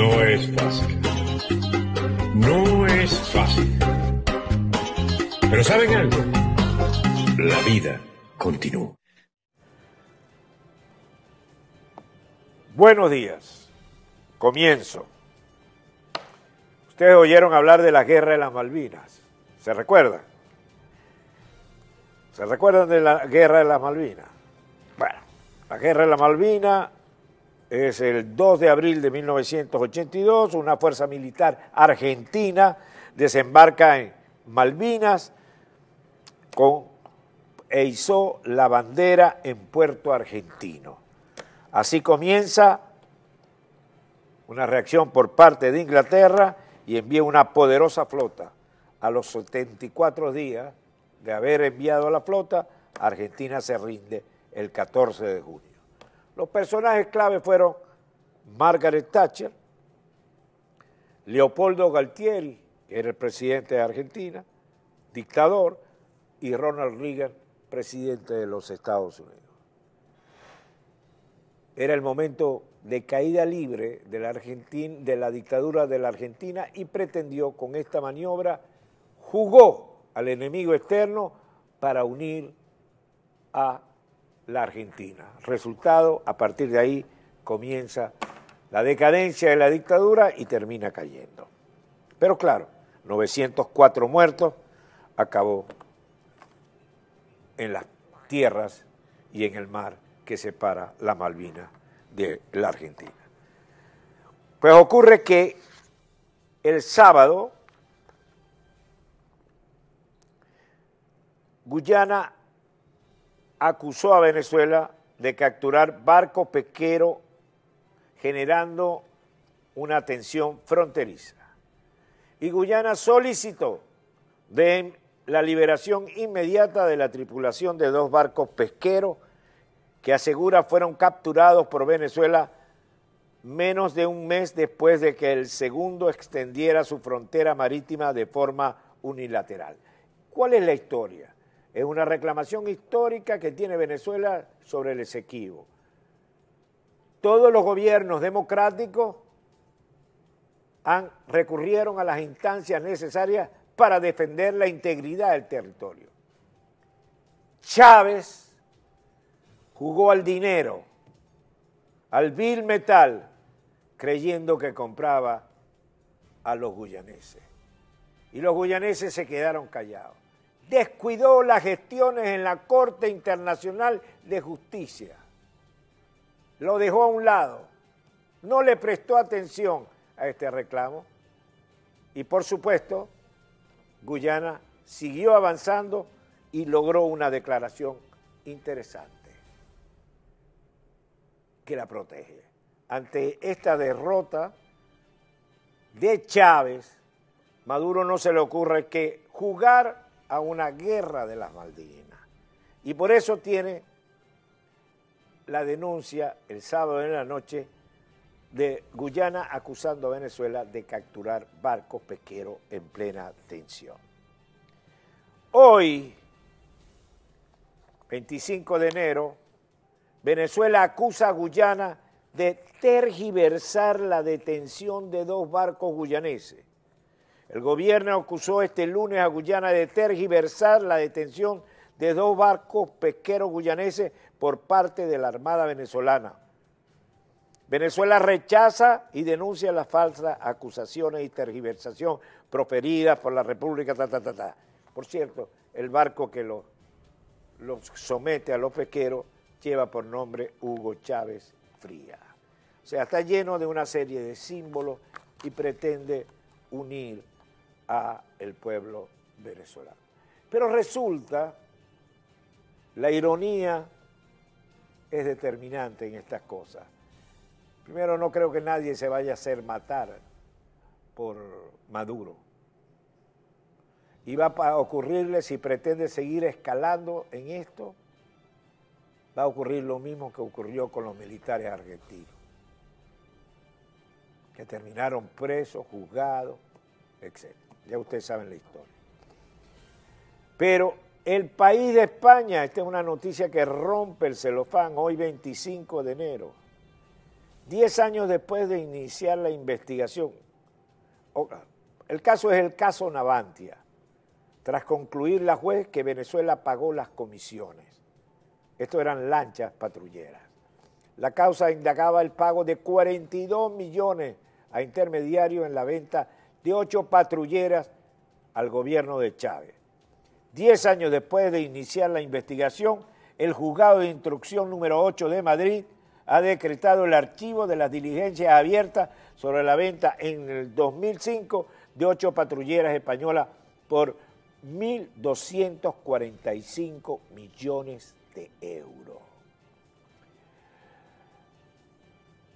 No es fácil. No es fácil. Pero ¿saben algo? La vida continúa. Buenos días. Comienzo. Ustedes oyeron hablar de la guerra de las Malvinas. ¿Se recuerdan? ¿Se recuerdan de la guerra de las Malvinas? Bueno, la guerra de las Malvinas es el 2 de abril de 1982, una fuerza militar argentina desembarca en Malvinas e hizo la bandera en Puerto Argentino. Así comienza una reacción por parte de Inglaterra y envía una poderosa flota. A los 74 días de haber enviado la flota, Argentina se rinde el 14 de junio. Los personajes clave fueron Margaret Thatcher, Leopoldo Galtieri, que era el presidente de Argentina, dictador, y Ronald Reagan, presidente de los Estados Unidos. Era el momento de caída libre de la, dictadura de la Argentina y pretendió con esta maniobra, jugó al enemigo externo para unir a la Argentina. Resultado, a partir de ahí comienza la decadencia de la dictadura y termina cayendo. Pero claro, 904 muertos acabó en las tierras y en el mar que separa la Malvina de la Argentina. Pues ocurre que el sábado Guyana acusó a Venezuela de capturar barco pesquero generando una tensión fronteriza. Y Guyana solicitó la liberación inmediata de la tripulación de dos barcos pesqueros que asegura fueron capturados por Venezuela menos de un mes después de que el segundo extendiera su frontera marítima de forma unilateral. ¿Cuál es la historia? Es una reclamación histórica que tiene Venezuela sobre el Esequibo. Todos los gobiernos democráticos han, recurrieron a las instancias necesarias para defender la integridad del territorio. Chávez jugó al dinero, al vil metal, creyendo que compraba a los guyaneses. Y los guyaneses se quedaron callados descuidó las gestiones en la Corte Internacional de Justicia. Lo dejó a un lado. No le prestó atención a este reclamo. Y por supuesto, Guyana siguió avanzando y logró una declaración interesante que la protege. Ante esta derrota de Chávez, Maduro no se le ocurre que jugar a una guerra de las Malvinas. Y por eso tiene la denuncia el sábado en la noche de Guyana acusando a Venezuela de capturar barcos pesqueros en plena tensión. Hoy, 25 de enero, Venezuela acusa a Guyana de tergiversar la detención de dos barcos guyaneses el gobierno acusó este lunes a Guyana de tergiversar la detención de dos barcos pesqueros guyaneses por parte de la Armada venezolana. Venezuela rechaza y denuncia las falsas acusaciones y tergiversación proferidas por la República. Por cierto, el barco que los somete a los pesqueros lleva por nombre Hugo Chávez Fría. O sea, está lleno de una serie de símbolos y pretende unir a el pueblo venezolano. Pero resulta, la ironía es determinante en estas cosas. Primero, no creo que nadie se vaya a hacer matar por Maduro. Y va a ocurrirle, si pretende seguir escalando en esto, va a ocurrir lo mismo que ocurrió con los militares argentinos, que terminaron presos, juzgados, etc. Ya ustedes saben la historia. Pero el país de España, esta es una noticia que rompe el celofán, hoy 25 de enero, Diez años después de iniciar la investigación, el caso es el caso Navantia. Tras concluir la juez que Venezuela pagó las comisiones. Esto eran lanchas patrulleras. La causa indagaba el pago de 42 millones a intermediarios en la venta de ocho patrulleras al gobierno de Chávez. Diez años después de iniciar la investigación, el juzgado de instrucción número 8 de Madrid ha decretado el archivo de las diligencias abiertas sobre la venta en el 2005 de ocho patrulleras españolas por 1.245 millones de euros.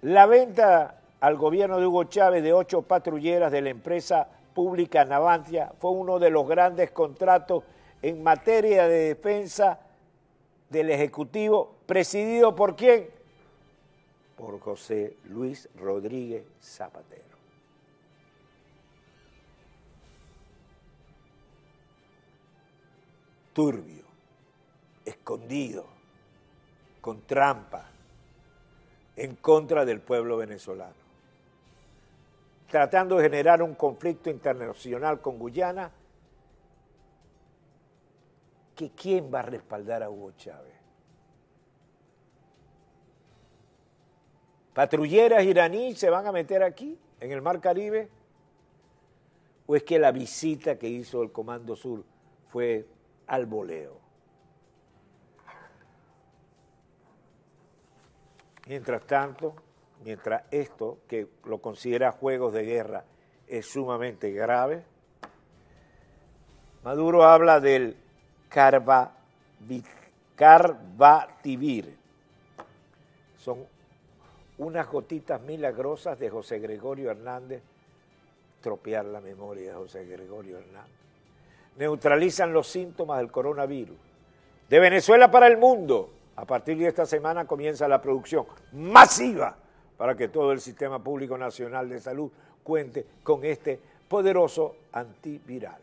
La venta al gobierno de Hugo Chávez de ocho patrulleras de la empresa pública Navantia fue uno de los grandes contratos en materia de defensa del Ejecutivo, presidido por quién? Por José Luis Rodríguez Zapatero. Turbio, escondido, con trampa, en contra del pueblo venezolano, tratando de generar un conflicto internacional con Guyana, que quién va a respaldar a Hugo Chávez. ¿Patrulleras iraníes se van a meter aquí, en el Mar Caribe? ¿O es que la visita que hizo el Comando Sur fue al voleo? Mientras tanto, mientras esto, que lo considera juegos de guerra, es sumamente grave, Maduro habla del Carbativir. Son unas gotitas milagrosas de José Gregorio Hernández, tropear la memoria de José Gregorio Hernández. Neutralizan los síntomas del coronavirus. De Venezuela para el mundo. A partir de esta semana comienza la producción masiva para que todo el sistema público nacional de salud cuente con este poderoso antiviral.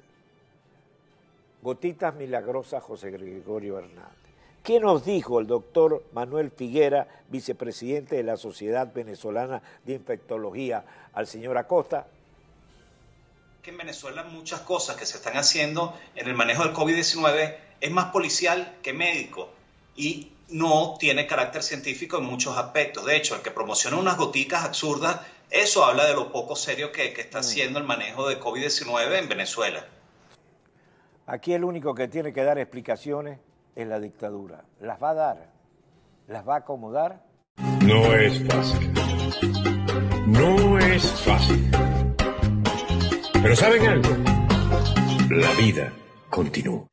Gotitas milagrosas José Gregorio Hernández. ¿Qué nos dijo el doctor Manuel Figuera, vicepresidente de la Sociedad Venezolana de Infectología, al señor Acosta? Que en Venezuela muchas cosas que se están haciendo en el manejo del COVID-19 es más policial que médico y no tiene carácter científico en muchos aspectos. De hecho, el que promociona unas gotitas absurdas, eso habla de lo poco serio que, que está mm. haciendo el manejo de COVID-19 en Venezuela. Aquí el único que tiene que dar explicaciones es la dictadura. ¿Las va a dar? ¿Las va a acomodar? No es fácil. No es fácil. Pero ¿saben algo? La vida continúa.